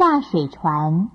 下水船。